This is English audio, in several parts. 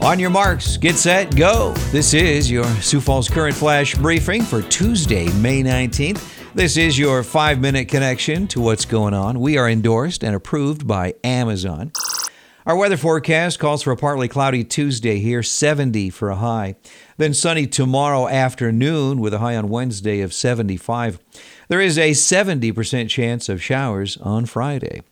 On your marks, get set, go. This is your Sioux Falls Current Flash briefing for Tuesday, May 19th. This is your five minute connection to what's going on. We are endorsed and approved by Amazon. Our weather forecast calls for a partly cloudy Tuesday here, 70 for a high. Then sunny tomorrow afternoon with a high on Wednesday of 75. There is a 70% chance of showers on Friday.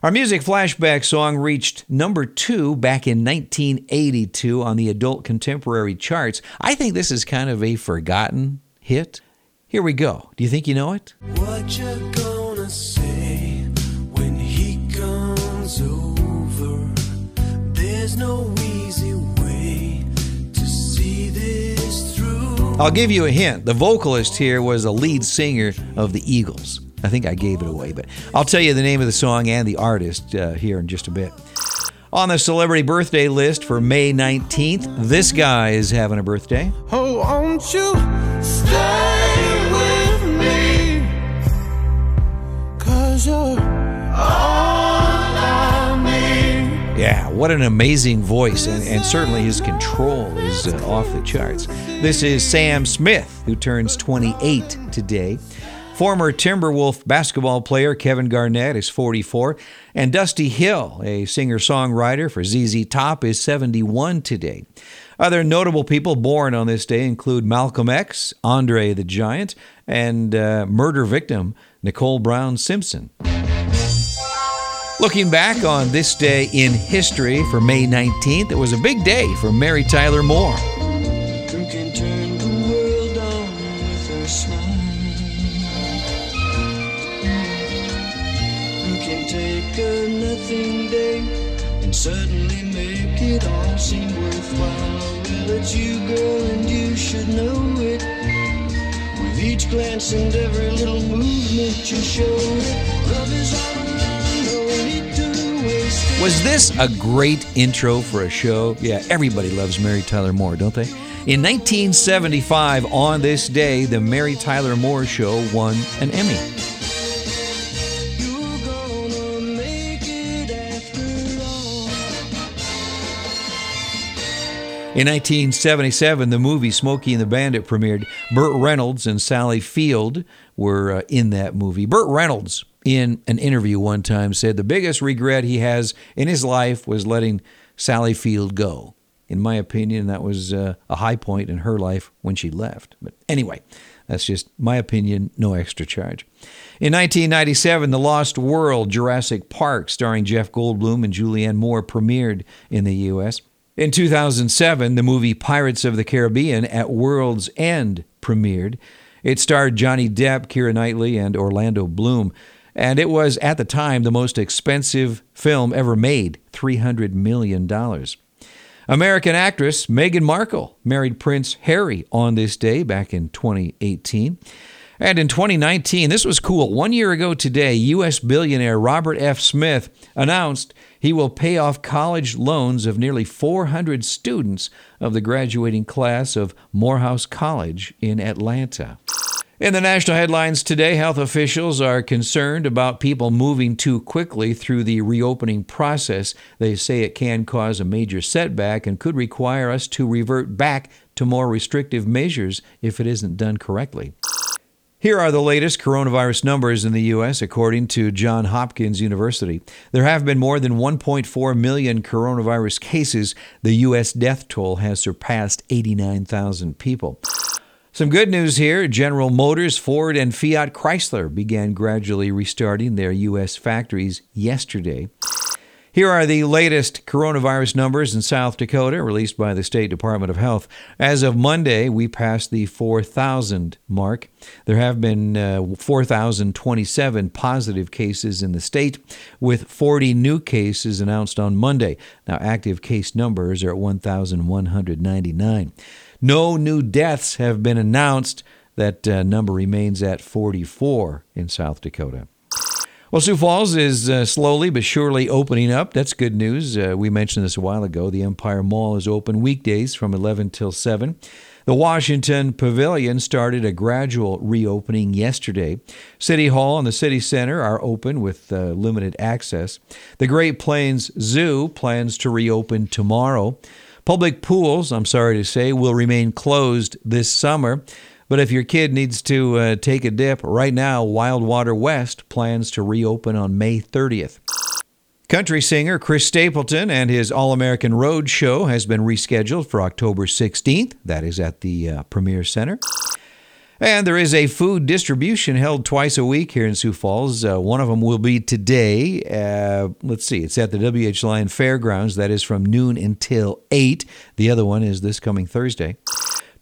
Our music flashback song reached number two back in 1982 on the adult contemporary charts. I think this is kind of a forgotten hit. Here we go. Do you think you know it? What you gonna say when he comes over? There's no easy way to see this through. I'll give you a hint. The vocalist here was a lead singer of the Eagles. I think I gave it away, but I'll tell you the name of the song and the artist uh, here in just a bit. On the celebrity birthday list for May 19th, this guy is having a birthday. Oh, won't you stay with me? Cause you're all I need. Yeah, what an amazing voice, and, and certainly his control is uh, off the charts. This is Sam Smith, who turns 28 today. Former Timberwolf basketball player Kevin Garnett is 44, and Dusty Hill, a singer songwriter for ZZ Top, is 71 today. Other notable people born on this day include Malcolm X, Andre the Giant, and uh, murder victim Nicole Brown Simpson. Looking back on this day in history for May 19th, it was a big day for Mary Tyler Moore. A day and suddenly make it all seem worthwhile? Well, it's you, girl, and you should know it. With each glance and every little movement you show love is all around, no need to waste. Was this a great intro for a show? Yeah, everybody loves Mary Tyler Moore, don't they? In 1975, on this day, the Mary Tyler Moore Show won an Emmy. In 1977, the movie Smokey and the Bandit premiered. Burt Reynolds and Sally Field were uh, in that movie. Burt Reynolds, in an interview one time, said the biggest regret he has in his life was letting Sally Field go. In my opinion, that was uh, a high point in her life when she left. But anyway, that's just my opinion, no extra charge. In 1997, The Lost World Jurassic Park, starring Jeff Goldblum and Julianne Moore, premiered in the U.S. In 2007, the movie Pirates of the Caribbean at World's End premiered. It starred Johnny Depp, Keira Knightley, and Orlando Bloom. And it was, at the time, the most expensive film ever made $300 million. American actress Meghan Markle married Prince Harry on this day back in 2018. And in 2019, this was cool. One year ago today, U.S. billionaire Robert F. Smith announced he will pay off college loans of nearly 400 students of the graduating class of Morehouse College in Atlanta. In the national headlines today, health officials are concerned about people moving too quickly through the reopening process. They say it can cause a major setback and could require us to revert back to more restrictive measures if it isn't done correctly. Here are the latest coronavirus numbers in the U.S. according to Johns Hopkins University. There have been more than 1.4 million coronavirus cases. The U.S. death toll has surpassed 89,000 people. Some good news here General Motors, Ford, and Fiat Chrysler began gradually restarting their U.S. factories yesterday. Here are the latest coronavirus numbers in South Dakota, released by the State Department of Health. As of Monday, we passed the 4,000 mark. There have been uh, 4,027 positive cases in the state, with 40 new cases announced on Monday. Now, active case numbers are at 1,199. No new deaths have been announced. That uh, number remains at 44 in South Dakota. Well, Sioux Falls is uh, slowly but surely opening up. That's good news. Uh, we mentioned this a while ago. The Empire Mall is open weekdays from 11 till 7. The Washington Pavilion started a gradual reopening yesterday. City Hall and the City Center are open with uh, limited access. The Great Plains Zoo plans to reopen tomorrow. Public pools, I'm sorry to say, will remain closed this summer. But if your kid needs to uh, take a dip, right now, Wildwater West plans to reopen on May 30th. Country singer Chris Stapleton and his All American Road show has been rescheduled for October 16th. That is at the uh, Premier Center. And there is a food distribution held twice a week here in Sioux Falls. Uh, one of them will be today. Uh, let's see, it's at the WH Lyon Fairgrounds. That is from noon until 8. The other one is this coming Thursday.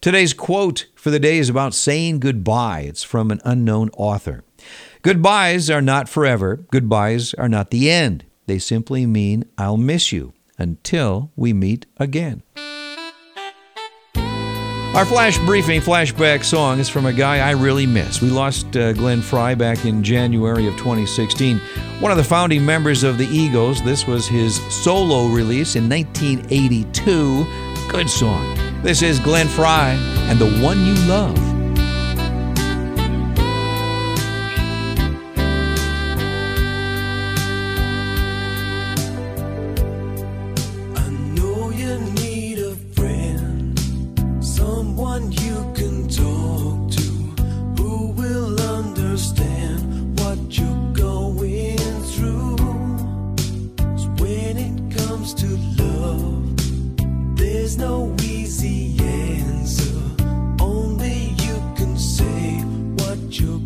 Today's quote for the day is about saying goodbye. It's from an unknown author. Goodbyes are not forever. Goodbyes are not the end. They simply mean I'll miss you until we meet again. Our flash briefing flashback song is from a guy I really miss. We lost uh, Glenn Frey back in January of 2016, one of the founding members of the Eagles. This was his solo release in 1982. Good song. This is Glenn Frey and the one you love. I know you need a friend, someone you can talk to, who will understand what you're going through. 'Cause when it comes to love, there's no easy answer. Only you can say what you're